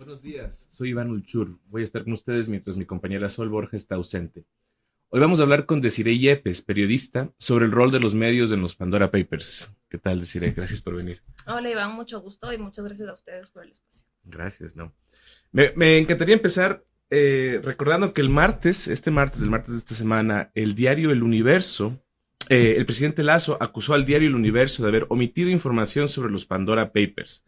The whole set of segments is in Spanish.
Buenos días, soy Iván Ulchur. Voy a estar con ustedes mientras mi compañera Sol Borja está ausente. Hoy vamos a hablar con Desiree Yepes, periodista, sobre el rol de los medios en los Pandora Papers. ¿Qué tal, Desiree? Gracias por venir. Hola, Iván, mucho gusto y muchas gracias a ustedes por el espacio. Gracias, ¿no? Me, encantaría empezar eh, recordando que el martes, este martes, el martes de esta semana, el diario El Universo, eh, el presidente Lazo acusó al diario El Universo de haber omitido información sobre los Pandora Papers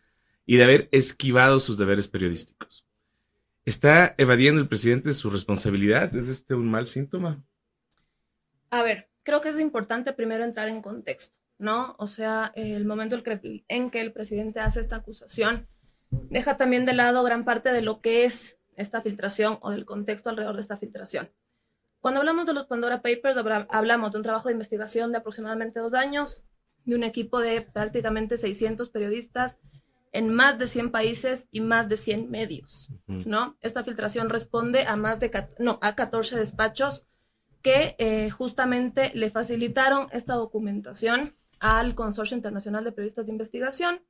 y de haber esquivado sus deberes periodísticos. ¿Está evadiendo el presidente su responsabilidad? ¿Es este un mal síntoma? A ver, creo que es importante primero entrar en contexto, ¿no? O sea, el momento en que el presidente hace esta acusación deja también de lado gran parte de lo que es esta filtración o del contexto alrededor de esta filtración. Cuando hablamos de los Pandora Papers, hablamos de un trabajo de investigación de aproximadamente dos años, de un equipo de prácticamente 600 periodistas en más de 100 países y más de 100 medios, ¿no? Esta filtración responde a más de, no, a 14 despachos que eh, justamente le facilitaron esta documentación al Consorcio Internacional de Periodistas de Investigación.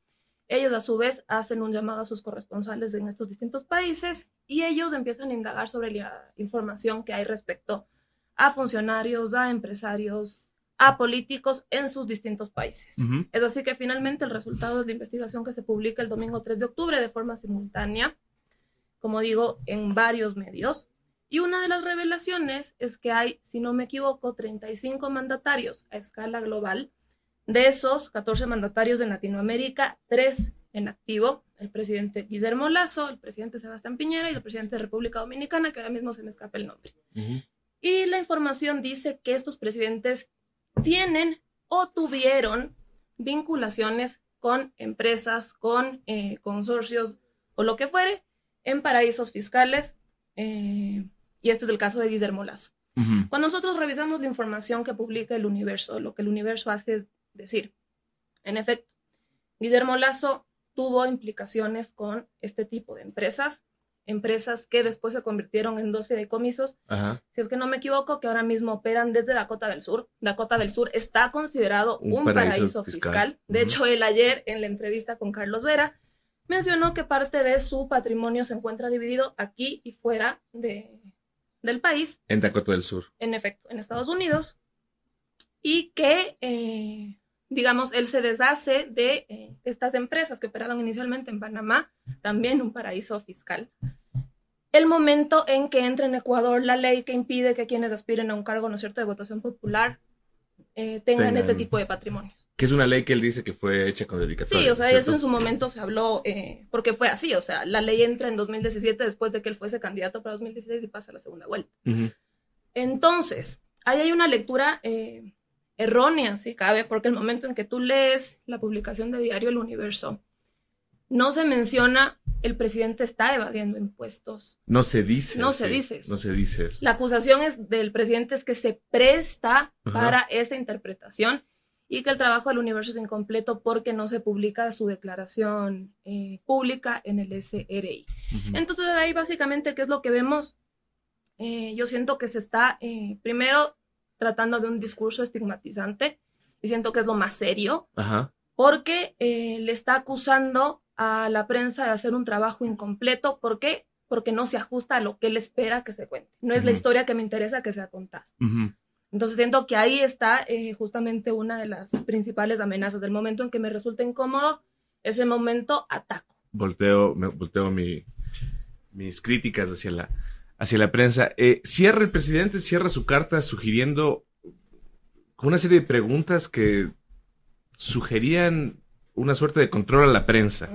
Ellos a su vez hacen un llamado a sus corresponsales en estos distintos países y ellos empiezan a indagar sobre la información que hay respecto a funcionarios, a empresarios, a políticos en sus distintos países. Es así que finalmente el resultado es la investigación que se publica el domingo 3 de octubre de forma simultánea, como digo, en varios medios. Y una de las revelaciones es que hay, si no me equivoco, 35 mandatarios a escala global. De esos 14 mandatarios en Latinoamérica, tres en activo, el presidente Guillermo Lazo, el presidente Sebastián Piñera y el presidente de República Dominicana, que ahora mismo se me escapa el nombre. Y la información dice que estos presidentes tienen o tuvieron vinculaciones con empresas, con eh, consorcios o lo que fuere en paraísos fiscales. Eh, y este es el caso de Guillermo Lazo. Cuando nosotros revisamos la información que publica el universo, lo que el universo hace decir, en efecto, Guillermo Lazo tuvo implicaciones con este tipo de empresas, empresas que después se convirtieron en dos fideicomisos, si es que no me equivoco, que ahora mismo operan desde Dakota del Sur. Dakota del Sur está considerado un, paraíso, fiscal. De hecho, él ayer en la entrevista con Carlos Vera mencionó que parte de su patrimonio se encuentra dividido aquí y fuera de, del país. En Dakota del Sur. En efecto, en Estados Unidos. Y que eh, digamos, él se deshace de eh, estas empresas que operaron inicialmente en Panamá, también un paraíso fiscal. El momento en que entra en Ecuador la ley que impide que quienes aspiren a un cargo, ¿no es cierto?, de votación popular eh, tengan este tipo de patrimonios. Que es una ley que él dice que fue hecha con dedicatoria. Sí, o sea, eso en su momento se habló, eh, porque fue así, o sea, la ley entra en 2017 después de que él fuese candidato para 2016 y pasa a la segunda vuelta. Entonces, ahí hay una lectura errónea, si cabe, porque el momento en que tú lees la publicación de Diario El Universo, no se menciona el presidente está evadiendo impuestos. No se dice. No se dice. No se dice. La acusación es del presidente es que se presta para esa interpretación y que el trabajo del universo es incompleto porque no se publica su declaración eh, pública en el SRI. Entonces, ahí básicamente, ¿qué es lo que vemos? Eh, yo siento que se está, eh, primero, tratando de un discurso estigmatizante y siento que es lo más serio, porque eh, le está acusando a la prensa de hacer un trabajo incompleto. ¿Por qué? Porque no se ajusta a lo que él espera que se cuente. No es la historia que me interesa que sea contada. Entonces siento que ahí está eh, justamente una de las principales amenazas. Del momento en que me resulta incómodo, ese momento ataco. Volteo, me, volteo mis críticas hacia la, hacia la prensa. Eh, cierra el presidente, cierra su carta sugiriendo una serie de preguntas que sugerían una suerte de control a la prensa.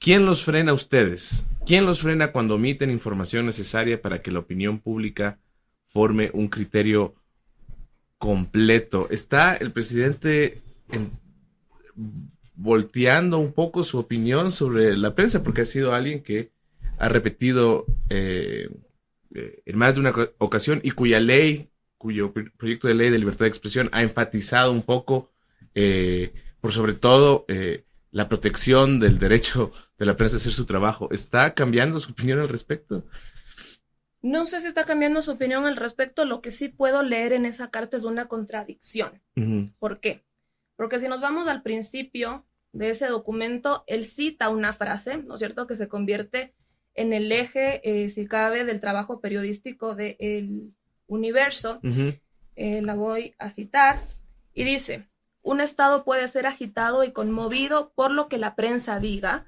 ¿Quién los frena a ustedes? ¿Quién los frena cuando omiten información necesaria para que la opinión pública forme un criterio completo? ¿Está el presidente volteando un poco su opinión sobre la prensa? Porque ha sido alguien que ha repetido eh, eh, en más de una ocasión y cuya ley, cuyo proyecto de ley de libertad de expresión ha enfatizado un poco, eh, por sobre todo, eh, la protección del derecho de la prensa a hacer su trabajo. ¿Está cambiando su opinión al respecto? No sé si está cambiando su opinión al respecto. Lo que sí puedo leer en esa carta es una contradicción. ¿Por qué? Porque si nos vamos al principio de ese documento, él cita una frase, ¿no es cierto?, que se convierte en el eje, eh, si cabe, del trabajo periodístico de El Universo. Eh, la voy a citar. Y dice, un Estado puede ser agitado y conmovido por lo que la prensa diga,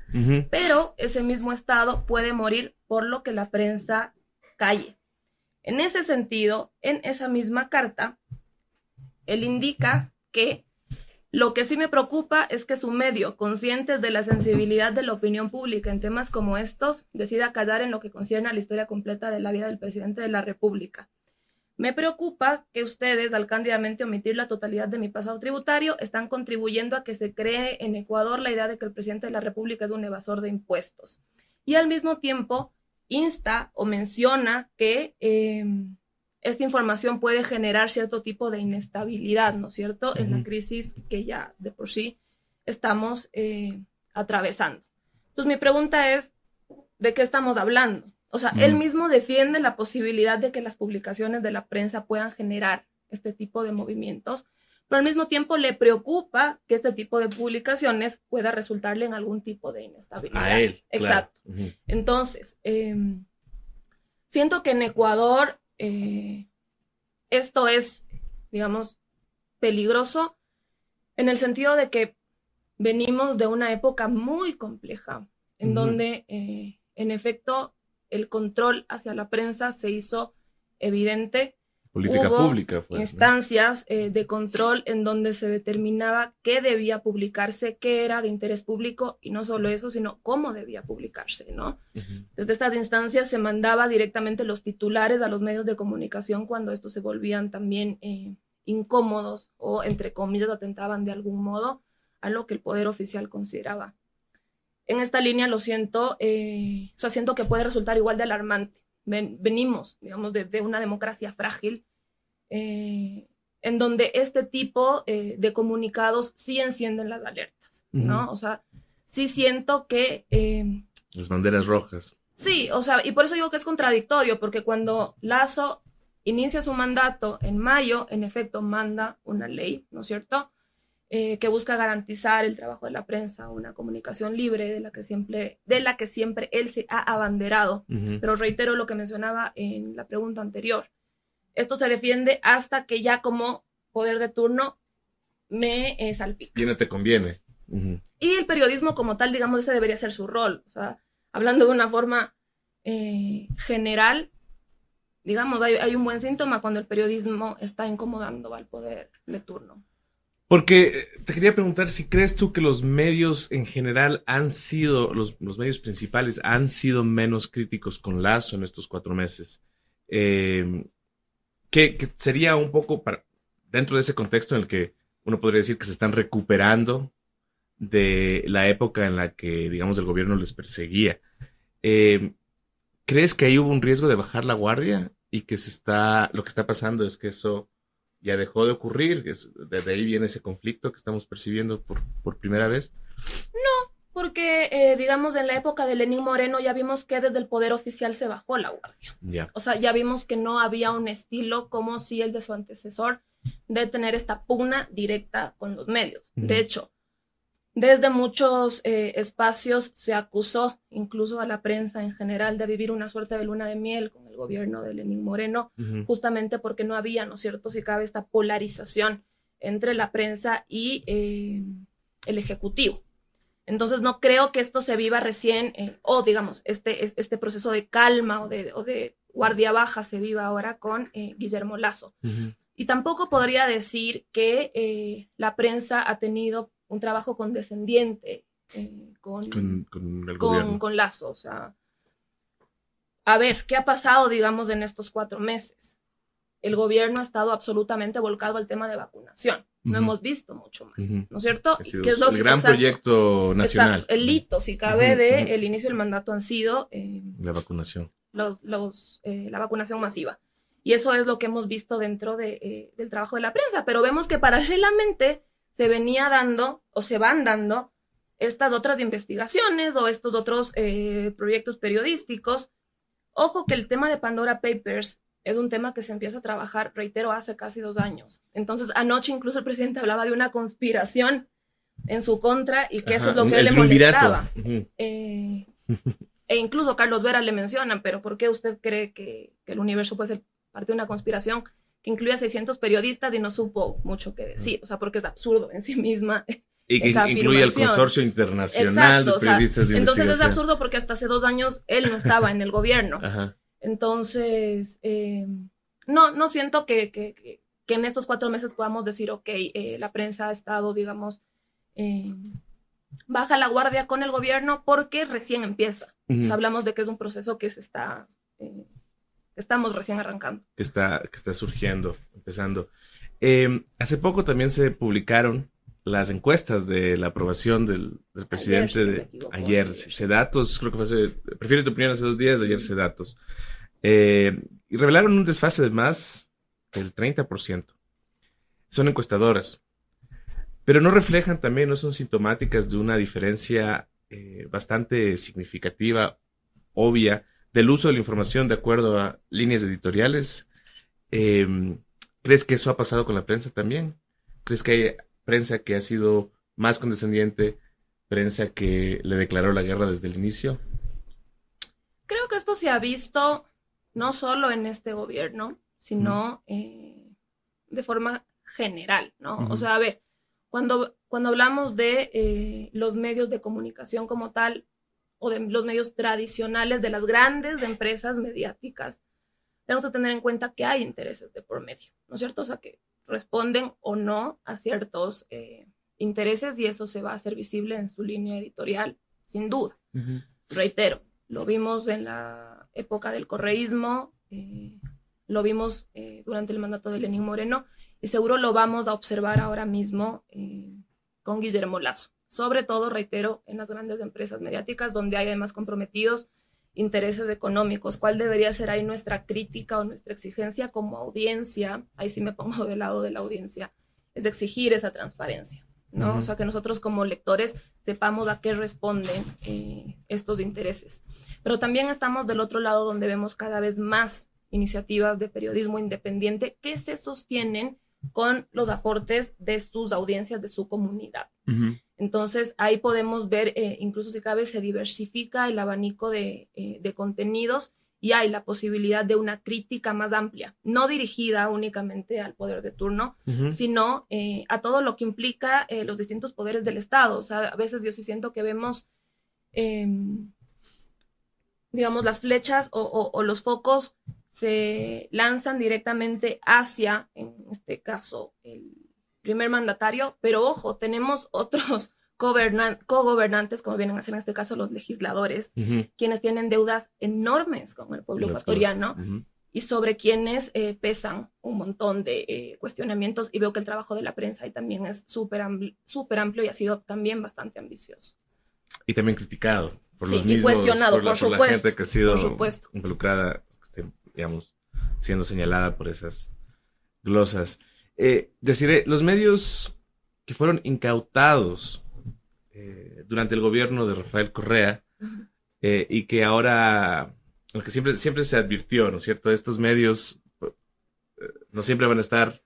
pero ese mismo Estado puede morir por lo que la prensa calle. En ese sentido, en esa misma carta, él indica que lo que sí me preocupa es que su medio, conscientes de la sensibilidad de la opinión pública en temas como estos, decida callar en lo que concierne a la historia completa de la vida del presidente de la República. Me preocupa que ustedes, al cándidamente omitir la totalidad de mi pasado tributario, están contribuyendo a que se cree en Ecuador la idea de que el presidente de la República es un evasor de impuestos. Y al mismo tiempo, insta o menciona que eh, esta información puede generar cierto tipo de inestabilidad, ¿no es cierto?, en la crisis que ya de por sí estamos eh, atravesando. Entonces, mi pregunta es, ¿de qué estamos hablando? O sea, él mismo defiende la posibilidad de que las publicaciones de la prensa puedan generar este tipo de movimientos, pero al mismo tiempo le preocupa que este tipo de publicaciones pueda resultarle en algún tipo de inestabilidad. A él. Exacto. Entonces, em, siento que en Ecuador eh, esto es, digamos, peligroso en el sentido de que venimos de una época muy compleja, en donde, eh, en efecto, el control hacia la prensa se hizo evidente Política pública. Fue, instancias eh, de control en donde se determinaba qué debía publicarse, qué era de interés público y no solo eso, sino cómo debía publicarse, ¿no? Desde estas instancias se mandaba directamente los titulares a los medios de comunicación cuando estos se volvían también eh, incómodos o, entre comillas, atentaban de algún modo a lo que el poder oficial consideraba. En esta línea lo siento, eh, o sea, siento que puede resultar igual de alarmante venimos, digamos, de, una democracia frágil, eh, en donde este tipo eh, de comunicados sí encienden las alertas, ¿no? O sea, sí siento que... Eh, las banderas rojas. Sí, o sea, y por eso digo que es contradictorio, porque cuando Lazo inicia su mandato en mayo, en efecto manda una ley, ¿no es cierto? Eh, que busca garantizar el trabajo de la prensa, una comunicación libre de la que siempre, de la que siempre él se ha abanderado. Pero reitero lo que mencionaba en la pregunta anterior. Esto se defiende hasta que ya como poder de turno me eh, salpica. Y no te conviene. Y el periodismo como tal, digamos, ese debería ser su rol. O sea, hablando de una forma eh, general, digamos, hay, hay un buen síntoma cuando el periodismo está incomodando al poder de turno. Porque eh, te quería preguntar si crees tú que los medios en general han sido, los, medios principales han sido menos críticos con Lazo en estos cuatro meses. Eh, que, sería un poco para, dentro de ese contexto en el que uno podría decir que se están recuperando de la época en la que, digamos, el gobierno les perseguía. Eh, ¿Crees que ahí hubo un riesgo de bajar la guardia y que se está, lo que está pasando es que eso ya dejó de ocurrir. Desde ahí viene ese conflicto que estamos percibiendo por, por primera vez. No, porque eh, digamos en la época de Lenín Moreno ya vimos que desde el poder oficial se bajó la guardia. Ya. O sea, ya vimos que no había un estilo como si el de su antecesor de tener esta pugna directa con los medios. De hecho, desde muchos eh, espacios se acusó incluso a la prensa en general de vivir una suerte de luna de miel con el gobierno de Lenín Moreno, justamente porque no había, ¿no es cierto?, si cabe esta polarización entre la prensa y eh, el Ejecutivo. Entonces no creo que esto se viva recién, eh, o digamos, este, este proceso de calma o de, o de guardia baja se viva ahora con Guillermo Lazo. Y tampoco podría decir que la prensa ha tenido un trabajo condescendiente eh, con, con, con, Lazo. O sea, a ver, ¿qué ha pasado, digamos, en estos cuatro meses? El gobierno ha estado absolutamente volcado al tema de vacunación. No hemos visto mucho más, ¿no es cierto? es el gran proyecto nacional. El hito, si cabe, de el inicio del mandato han sido... Eh, la vacunación. Los, los, eh, la vacunación masiva. Y eso es lo que hemos visto dentro de, del trabajo de la prensa. Pero vemos que paralelamente se venía dando o se van dando estas otras investigaciones o estos otros eh, proyectos periodísticos. Ojo que el tema de Pandora Papers es un tema que se empieza a trabajar, reitero, hace casi dos años. Entonces, anoche incluso el presidente hablaba de una conspiración en su contra y que eso es lo que le molestaba. Eh, e incluso Carlos Vera le mencionan, pero ¿por qué usted cree que, que el universo puede ser parte de una conspiración que incluye a 600 periodistas y no supo mucho que decir? O sea, porque es absurdo en sí misma. Y que incluye el consorcio internacional de periodistas de Entonces es absurdo porque hasta hace dos años él no estaba en el gobierno. Entonces, eh, no, no siento que, que, que, en estos cuatro meses podamos decir, ok, eh, la prensa ha estado, digamos, eh, baja la guardia con el gobierno porque recién empieza. hablamos de que es un proceso que se está, estamos recién arrancando. Que está, que está surgiendo, empezando. Em, hace poco también se publicaron las encuestas de la aprobación del, presidente de ayer, Sedatos, creo que fue hace, prefieres tu opinión hace dos días, ayer Sedatos. Eh, y revelaron un desfase de más del 30%. Son encuestadoras pero no reflejan también, no son sintomáticas de una diferencia eh, bastante significativa, obvia, del uso de la información de acuerdo a líneas editoriales. Em, ¿Crees que eso ha pasado con la prensa también? ¿Crees que hay prensa que ha sido más condescendiente, prensa que le declaró la guerra desde el inicio? Creo que esto se ha visto no solo en este gobierno, sino eh, de forma general, ¿no? O sea, a ver, cuando, cuando hablamos de eh, los medios de comunicación como tal, o de los medios tradicionales de las grandes empresas mediáticas, tenemos que tener en cuenta que hay intereses de por medio, ¿no es cierto? O sea, que responden o no a ciertos eh, intereses y eso se va a hacer visible en su línea editorial, sin duda. Reitero, lo vimos en la época del correísmo, eh, lo vimos durante el mandato de Lenín Moreno y seguro lo vamos a observar ahora mismo eh, con Guillermo Lazo. Sobre todo, reitero, en las grandes empresas mediáticas donde hay además comprometidos intereses económicos. ¿Cuál debería ser ahí nuestra crítica o nuestra exigencia como audiencia? Ahí sí me pongo del lado de la audiencia, es exigir esa transparencia. ¿no? O sea, que nosotros como lectores sepamos a qué responden eh, estos intereses. Pero también estamos del otro lado donde vemos cada vez más iniciativas de periodismo independiente que se sostienen con los aportes de sus audiencias, de su comunidad. Entonces, ahí podemos ver, eh, incluso si cabe, se diversifica el abanico de, eh, contenidos y hay la posibilidad de una crítica más amplia, no dirigida únicamente al poder de turno, sino eh, a todo lo que implica los distintos poderes del Estado. O sea, a veces yo sí siento que vemos, em, digamos, las flechas o los focos se lanzan directamente hacia, en este caso, el primer mandatario, pero ojo, tenemos otros co-gobernantes, como vienen a ser en este caso los legisladores, quienes tienen deudas enormes con el pueblo ecuatoriano y sobre quienes eh, pesan un montón de eh, cuestionamientos y veo que el trabajo de la prensa ahí también es súper amplio y ha sido también bastante ambicioso. Y también criticado por los mismos, cuestionado, por, supuesto, la gente que ha sido involucrada digamos, siendo señalada por esas glosas. Eh, deciré, los medios que fueron incautados eh, durante el gobierno de Rafael Correa eh, y que ahora, aunque siempre, siempre se advirtió, ¿no es cierto? Estos medios no siempre van a estar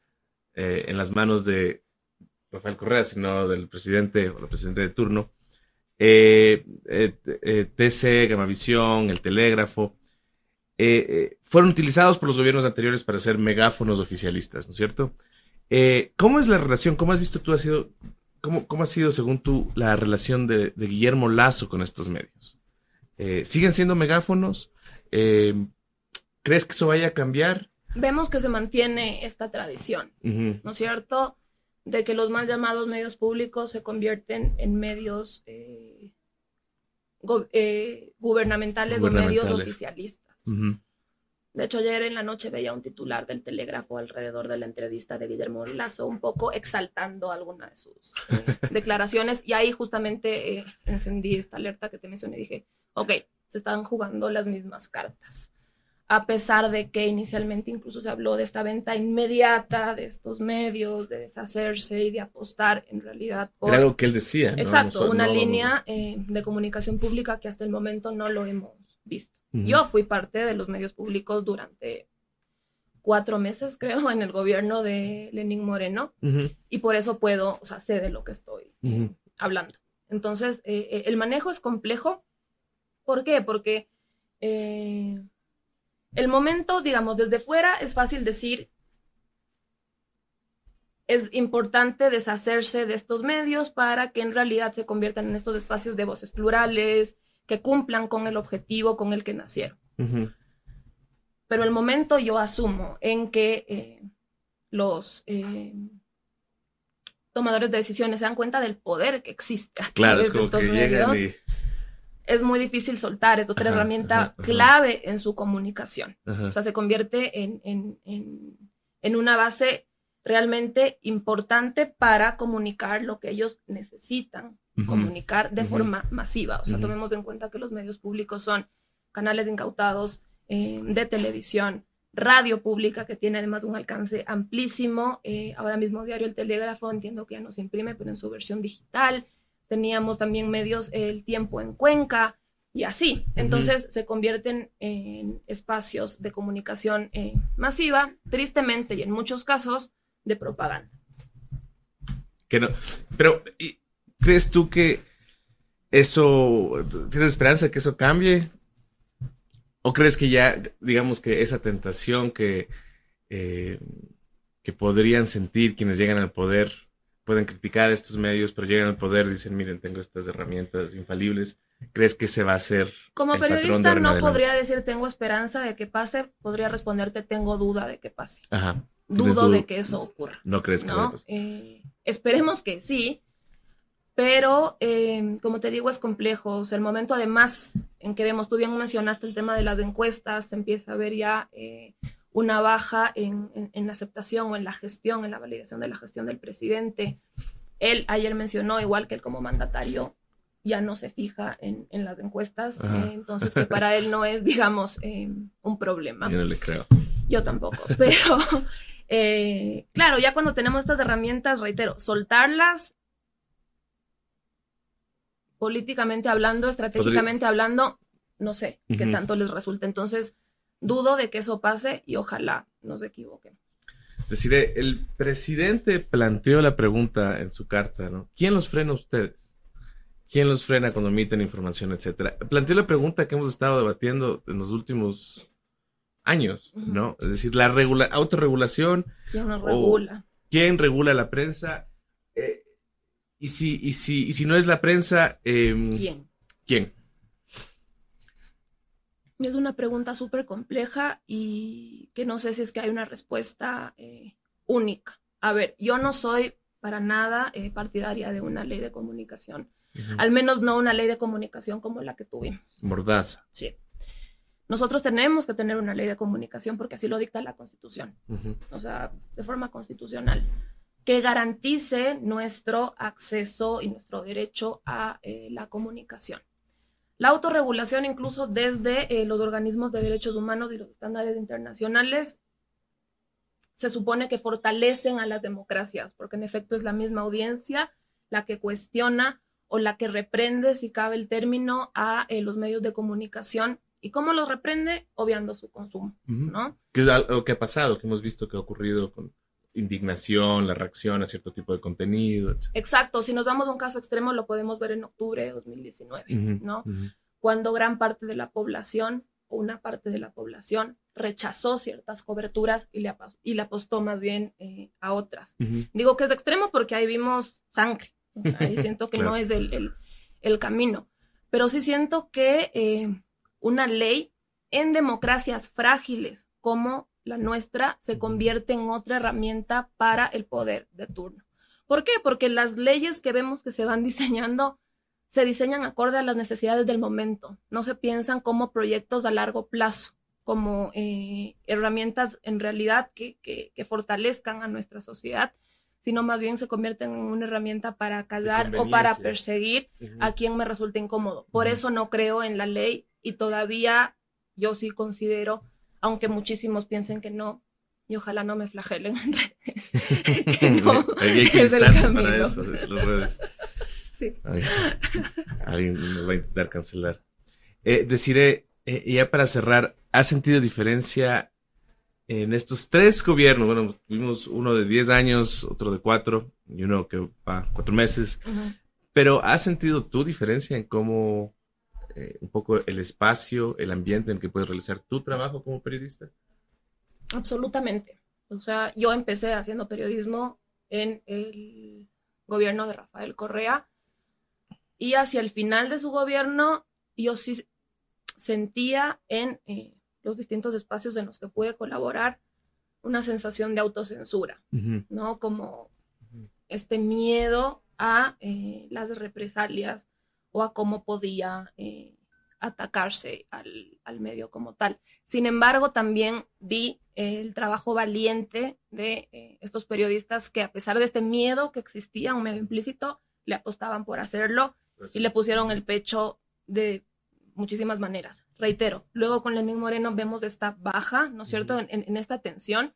en las manos de Rafael Correa, sino del presidente o la presidente de turno. TC, Gamavisión, El Telégrafo, eh, eh, fueron utilizados por los gobiernos anteriores para ser megáfonos oficialistas, ¿no es cierto? Eh, ¿Cómo es la relación? ¿Cómo has visto tú, ha sido, cómo, cómo ha sido, según tú, la relación de, Guillermo Lazo con estos medios? ¿Siguen siendo megáfonos? ¿Crees que eso vaya a cambiar? Vemos que se mantiene esta tradición, ¿no es cierto? De que los mal llamados medios públicos se convierten en medios gubernamentales o medios oficialistas. De hecho, ayer en la noche veía un titular del Telégrafo alrededor de la entrevista de Guillermo Lazo, un poco exaltando alguna de sus declaraciones. Y ahí justamente eh, encendí esta alerta que te mencioné y dije, ok, se están jugando las mismas cartas. A pesar de que inicialmente incluso se habló de esta venta inmediata de estos medios, de deshacerse y de apostar en realidad por... Era algo que él decía. Exacto, una línea eh, de comunicación pública que hasta el momento no lo hemos visto. Yo fui parte de los medios públicos durante cuatro meses, creo, en el gobierno de Lenín Moreno, y por eso puedo, o sea, sé de lo que estoy hablando. Entonces, eh, eh, el manejo es complejo, ¿Por qué? Porque eh, el momento, digamos, desde fuera es fácil decir, es importante deshacerse de estos medios para que en realidad se conviertan en estos espacios de voces plurales, que cumplan con el objetivo con el que nacieron. Pero el momento yo asumo en que eh, los eh, tomadores de decisiones se dan cuenta del poder que existe a claro, de estos medios, es muy difícil soltar, es otra herramienta clave en su comunicación. O sea, se convierte en, en, en, una base realmente importante para comunicar lo que ellos necesitan comunicar de forma masiva. O sea, tomemos en cuenta que los medios públicos son canales incautados eh, de televisión, radio pública que tiene además un alcance amplísimo. Eh, ahora mismo Diario El Telégrafo entiendo que ya no se imprime, pero en su versión digital. Teníamos también medios El Tiempo en Cuenca y así. Entonces se convierten en espacios de comunicación eh, masiva, tristemente y en muchos casos de propaganda. Que no, pero ¿crees tú que eso, tienes esperanza que eso cambie? ¿O crees que ya, digamos que esa tentación que, eh, que podrían sentir quienes llegan al poder, pueden criticar estos medios, pero llegan al poder y dicen, miren, tengo estas herramientas infalibles, ¿crees que se va a hacer? Como periodista no podría decir tengo esperanza de que pase, podría responderte tengo duda de que pase. Ajá. Dudo de que eso ocurra. No crees que ¿no? Eh, esperemos que sí, pero eh, como te digo, es complejo. O sea, el momento además en que vemos, tú bien mencionaste el tema de las encuestas, se empieza a ver ya eh, una baja en, la aceptación o en la gestión, en la validación de la gestión del presidente. Él ayer mencionó, igual que él como mandatario, ya no se fija en, las encuestas, eh, entonces que para él no es, digamos, un problema. Yo no le creo. Yo tampoco, pero claro, ya cuando tenemos estas herramientas, reitero, soltarlas políticamente hablando, estratégicamente hablando, no sé qué tanto les resulta. Entonces, dudo de que eso pase y ojalá nos equivoquen. Deciré, el presidente planteó la pregunta en su carta, ¿no? ¿Quién los frena a ustedes? ¿Quién los frena cuando emiten información, etcétera? Planteó la pregunta que hemos estado debatiendo en los últimos años, ¿no? Es decir, la regula autorregulación. ¿Quién regula? ¿Quién regula la prensa? Eh, y si, y si, y si no es la prensa, em, ¿quién? ¿Quién? Es una pregunta súper compleja y que no sé si es que hay una respuesta eh, única. A ver, yo no soy para nada eh, partidaria de una ley de comunicación, al menos no una ley de comunicación como la que tuvimos. Mordaza. Sí. Nosotros tenemos que tener una ley de comunicación porque así lo dicta la Constitución, o sea, de forma constitucional que garantice nuestro acceso y nuestro derecho a eh, la comunicación. La autorregulación, incluso desde eh, los organismos de derechos humanos y los estándares internacionales, se supone que fortalecen a las democracias, porque en efecto es la misma audiencia la que cuestiona o la que reprende, si cabe el término, a eh, los medios de comunicación. ¿Y cómo los reprende? Obviando su consumo, ¿no? Que es algo que ha pasado, que hemos visto que ha ocurrido con indignación, la reacción a cierto tipo de contenido. Exacto, si nos damos a un caso extremo lo podemos ver en octubre de 2019, ¿no? Cuando gran parte de la población, o una parte de la población, rechazó ciertas coberturas y le, y le apostó más bien eh, a otras. Digo que es extremo porque ahí vimos sangre, ahí siento que no es el, el, camino, pero sí siento que eh, una ley en democracias frágiles como la nuestra se convierte en otra herramienta para el poder de turno. ¿Por qué? Porque las leyes que vemos que se van diseñando se diseñan acorde a las necesidades del momento, no se piensan como proyectos a largo plazo, como eh, herramientas en realidad que, fortalezcan a nuestra sociedad, sino más bien se convierten en una herramienta para callar o para perseguir a quien me resulte incómodo. Por eso no creo en la ley y todavía yo sí considero aunque muchísimos piensen que no, y ojalá no me flagelen en redes. que no, hay que es el para eso, los redes. Sí. alguien nos va a intentar cancelar. Eh, deciré, eh, ya para cerrar, ¿ha sentido diferencia en estos tres gobiernos? Bueno, tuvimos uno de 10 años, otro de 4 y uno que va cuatro meses. Pero ¿has sentido tu diferencia en cómo eh, un poco el espacio, el ambiente en que puedes realizar tu trabajo como periodista? Absolutamente. O sea, yo empecé haciendo periodismo en el gobierno de Rafael Correa y hacia el final de su gobierno yo sí sentía en eh, los distintos espacios en los que pude colaborar una sensación de autocensura, ¿no? Como este miedo a eh, las represalias o a cómo podía eh, atacarse al, al, medio como tal. Sin embargo, también vi el trabajo valiente de eh, estos periodistas que a pesar de este miedo que existía, un medio implícito, le apostaban por hacerlo y le pusieron el pecho de muchísimas maneras. Reitero, luego con Lenín Moreno vemos esta baja, ¿no es cierto?, en, en, esta tensión.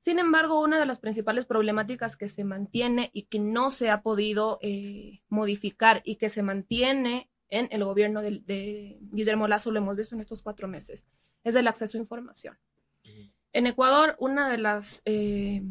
Sin embargo, una de las principales problemáticas que se mantiene y que no se ha podido eh, modificar y que se mantiene en el gobierno de, de, Guillermo Lazo, lo hemos visto en estos cuatro meses, es el acceso a información. En Ecuador, una de las eh,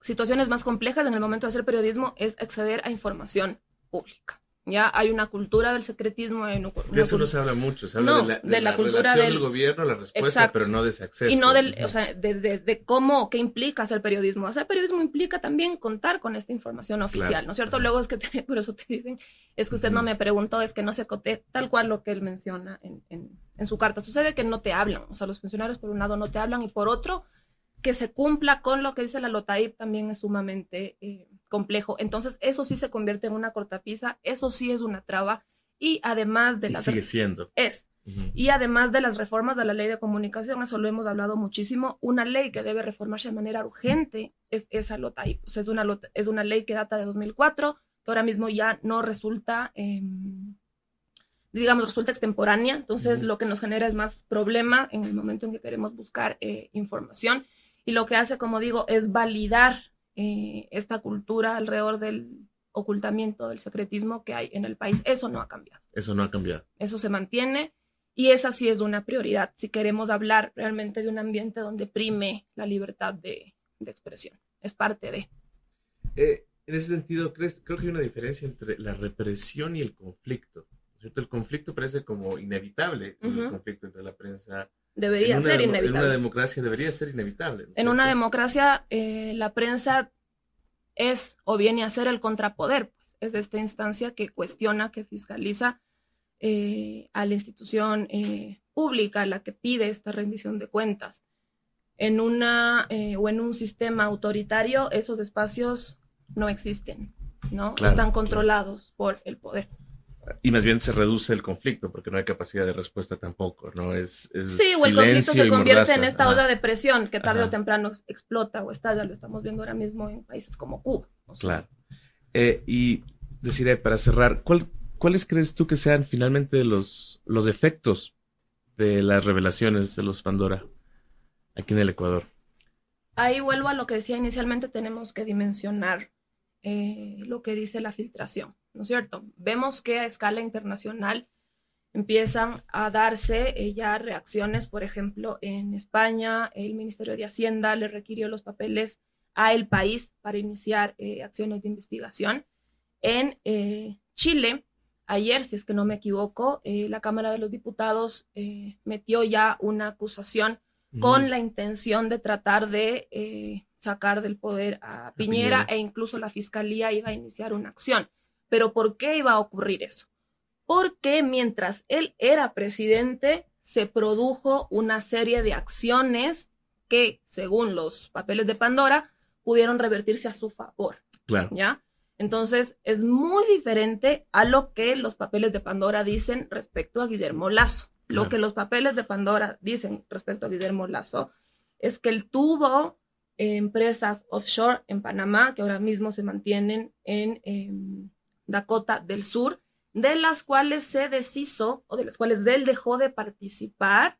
situaciones más complejas en el momento de hacer periodismo es acceder a información pública. Ya hay una cultura del secretismo. de eso no se habla mucho, se habla de la, de la, cultura del... gobierno, la respuesta, pero no de ese acceso. Y no del, o sea, de, de, cómo, qué implica hacer periodismo. Hacer periodismo implica también contar con esta información oficial, ¿no es cierto? Luego es que, por eso te dicen, es que usted no me preguntó, es que no se cote, tal cual lo que él menciona en, en, en su carta. Sucede que no te hablan, o sea, los funcionarios por un lado no te hablan y por otro, que se cumpla con lo que dice la LOTAIP también es sumamente... Eh, complejo. Entonces, eso sí se convierte en una cortapisa, eso sí es una traba. Y además de las... Sigue siendo. Es. Y además de las reformas de la ley de comunicación, eso lo hemos hablado muchísimo, una ley que debe reformarse de manera urgente es esa LOTAIP. O sea, es una, es una ley que data de 2004, que ahora mismo ya no resulta, em, digamos, resulta extemporánea. Entonces, lo que nos genera es más problema en el momento en que queremos buscar eh, información. Y lo que hace, como digo, es validar eh, esta cultura alrededor del ocultamiento, del secretismo que hay en el país. Eso no ha cambiado. Eso no ha cambiado. Eso se mantiene y esa sí es una prioridad si queremos hablar realmente de un ambiente donde prime la libertad de, de expresión. Es parte de. Eh, en ese sentido, ¿crees, creo que hay una diferencia entre la represión y el conflicto. ¿cierto? El conflicto parece como inevitable, el conflicto entre la prensa debería ser inevitable. En una democracia debería ser inevitable. en una democracia, eh, la prensa es o viene a ser el contrapoder, pues, es esta instancia que cuestiona, que fiscaliza eh, a la institución eh, pública, la que pide esta rendición de cuentas. En una o en un sistema autoritario, esos espacios no existen, ¿no? Están controlados por el poder y más bien se reduce el conflicto porque no hay capacidad de respuesta tampoco, ¿no? Es, sí, o el conflicto se convierte en esta ola de presión que tarde o temprano explota o estalla, lo estamos viendo ahora mismo en países como Cuba. Claro. Eh, y deciré, para cerrar, ¿cuál, ¿cuáles crees tú que sean finalmente los, los efectos de las revelaciones de los Pandora aquí en el Ecuador? Ahí vuelvo a lo que decía inicialmente, tenemos que dimensionar eh, lo que dice la filtración. ¿No es cierto? Vemos que a escala internacional empiezan a darse eh, ya reacciones, por ejemplo, en España, el Ministerio de Hacienda le requirió los papeles a el país para iniciar eh, acciones de investigación. En eh, Chile, ayer, si es que no me equivoco, la Cámara de los Diputados metió ya una acusación con la intención de tratar de sacar del poder a Piñera, Piñera e incluso la Fiscalía iba a iniciar una acción. Pero ¿por qué iba a ocurrir eso? Porque mientras él era presidente, se produjo una serie de acciones que, según los papeles de Pandora, pudieron revertirse a su favor. Claro. ¿Ya? Entonces, es muy diferente a lo que los papeles de Pandora dicen respecto a Guillermo Lazo. Lo que los papeles de Pandora dicen respecto a Guillermo Lazo es que él tuvo empresas offshore en Panamá que ahora mismo se mantienen en, em, Dakota del Sur, de las cuales se deshizo o de las cuales él dejó de participar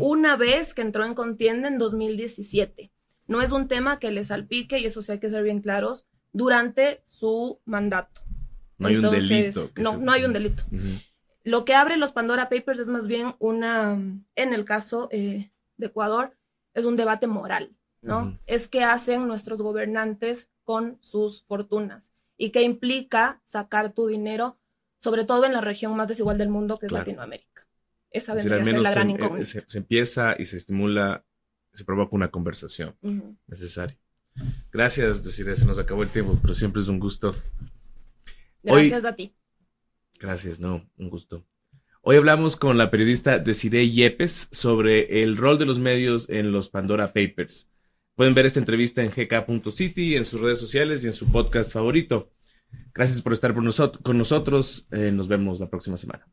una vez que entró en contienda en 2017. No es un tema que le salpique, y eso sí hay que ser bien claros, durante su mandato. No hay un delito. No, no hay un delito. Lo que abre los Pandora Papers es más bien una, en el caso eh, de Ecuador, es un debate moral, ¿no? Es qué hacen nuestros gobernantes con sus fortunas y qué implica sacar tu dinero sobre todo en la región más desigual del mundo que es Latinoamérica. Esa vendría a ser la gran se, incógnita. Se, empieza y se estimula, se provoca una conversación necesaria. Gracias, decir se nos acabó el tiempo, pero siempre es un gusto. Gracias a ti. Gracias, no, un gusto. Hoy hablamos con la periodista Desiree Yepes sobre el rol de los medios en los Pandora Papers. Pueden ver esta entrevista en gk.city, en sus redes sociales y en su podcast favorito. Gracias por estar con nosotros. Eh, nos vemos la próxima semana.